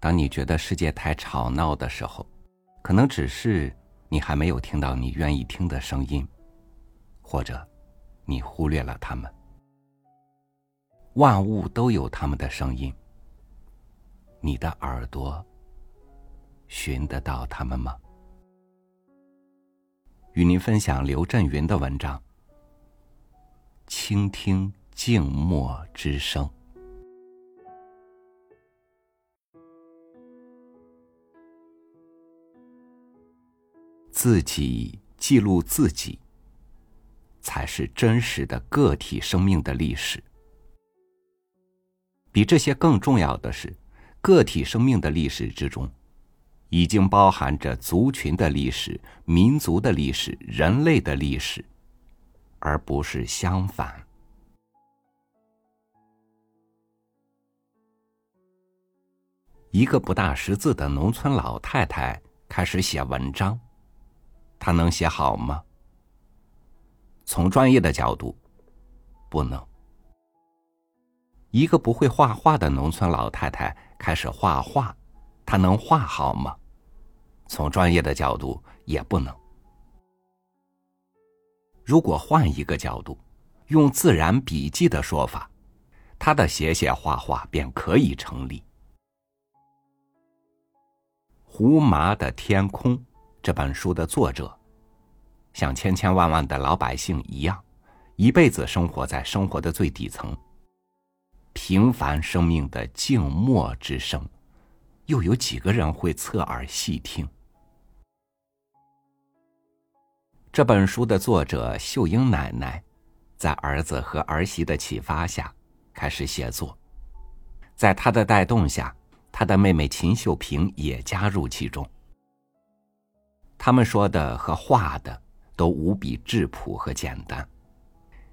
当你觉得世界太吵闹的时候，可能只是你还没有听到你愿意听的声音，或者你忽略了他们。万物都有他们的声音，你的耳朵寻得到他们吗？与您分享刘震云的文章。倾听静默之声。自己记录自己，才是真实的个体生命的历史。比这些更重要的是，个体生命的历史之中，已经包含着族群的历史、民族的历史、人类的历史，而不是相反。一个不大识字的农村老太太开始写文章。他能写好吗？从专业的角度，不能。一个不会画画的农村老太太开始画画，她能画好吗？从专业的角度也不能。如果换一个角度，用自然笔记的说法，他的写写画画便可以成立。胡麻的天空。这本书的作者，像千千万万的老百姓一样，一辈子生活在生活的最底层。平凡生命的静默之声，又有几个人会侧耳细听？这本书的作者秀英奶奶，在儿子和儿媳的启发下，开始写作。在她的带动下，她的妹妹秦秀萍也加入其中。他们说的和画的都无比质朴和简单，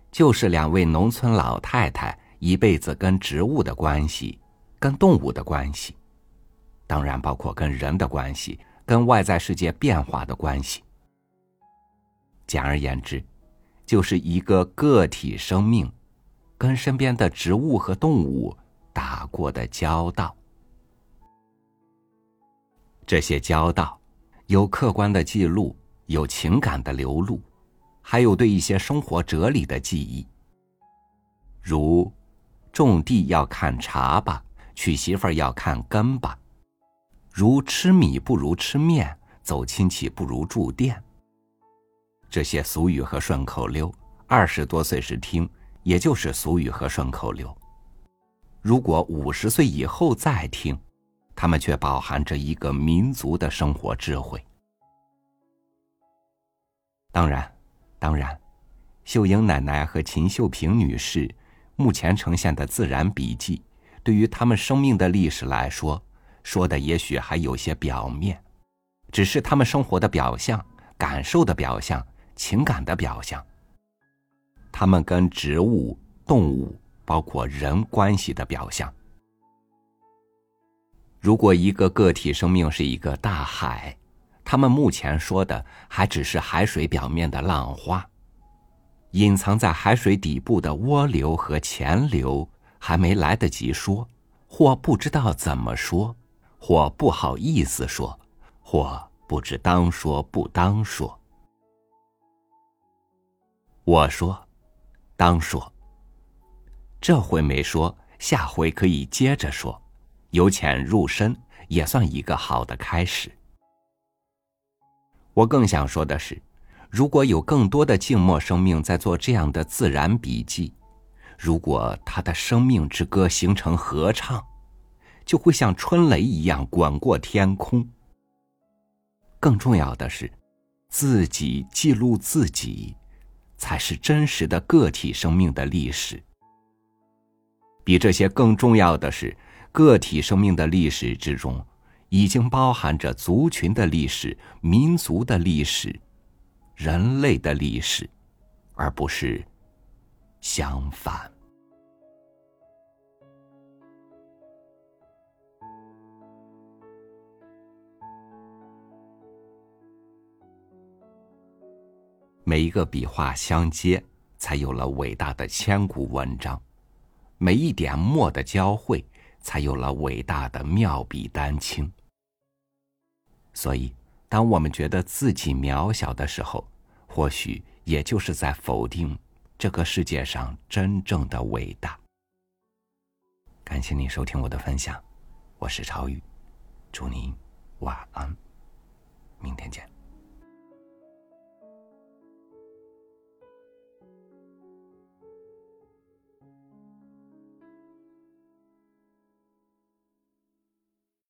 就是两位农村老太太一辈子跟植物的关系，跟动物的关系，当然包括跟人的关系，跟外在世界变化的关系。简而言之，就是一个个体生命跟身边的植物和动物打过的交道，这些交道。有客观的记录，有情感的流露，还有对一些生活哲理的记忆。如，种地要看茬吧，娶媳妇儿要看根吧；如吃米不如吃面，走亲戚不如住店。这些俗语和顺口溜，二十多岁时听，也就是俗语和顺口溜；如果五十岁以后再听，他们却饱含着一个民族的生活智慧。当然，当然，秀英奶奶和秦秀萍女士目前呈现的自然笔记，对于他们生命的历史来说，说的也许还有些表面，只是他们生活的表象、感受的表象、情感的表象。他们跟植物、动物，包括人关系的表象。如果一个个体生命是一个大海，他们目前说的还只是海水表面的浪花，隐藏在海水底部的涡流和潜流还没来得及说，或不知道怎么说，或不好意思说，或不知当说不当说。我说，当说。这回没说，下回可以接着说。由浅入深也算一个好的开始。我更想说的是，如果有更多的静默生命在做这样的自然笔记，如果他的生命之歌形成合唱，就会像春雷一样滚过天空。更重要的是，自己记录自己，才是真实的个体生命的历史。比这些更重要的是。个体生命的历史之中，已经包含着族群的历史、民族的历史、人类的历史，而不是相反。每一个笔画相接，才有了伟大的千古文章；每一点墨的交汇。才有了伟大的妙笔丹青。所以，当我们觉得自己渺小的时候，或许也就是在否定这个世界上真正的伟大。感谢您收听我的分享，我是超宇，祝您晚安，明天见。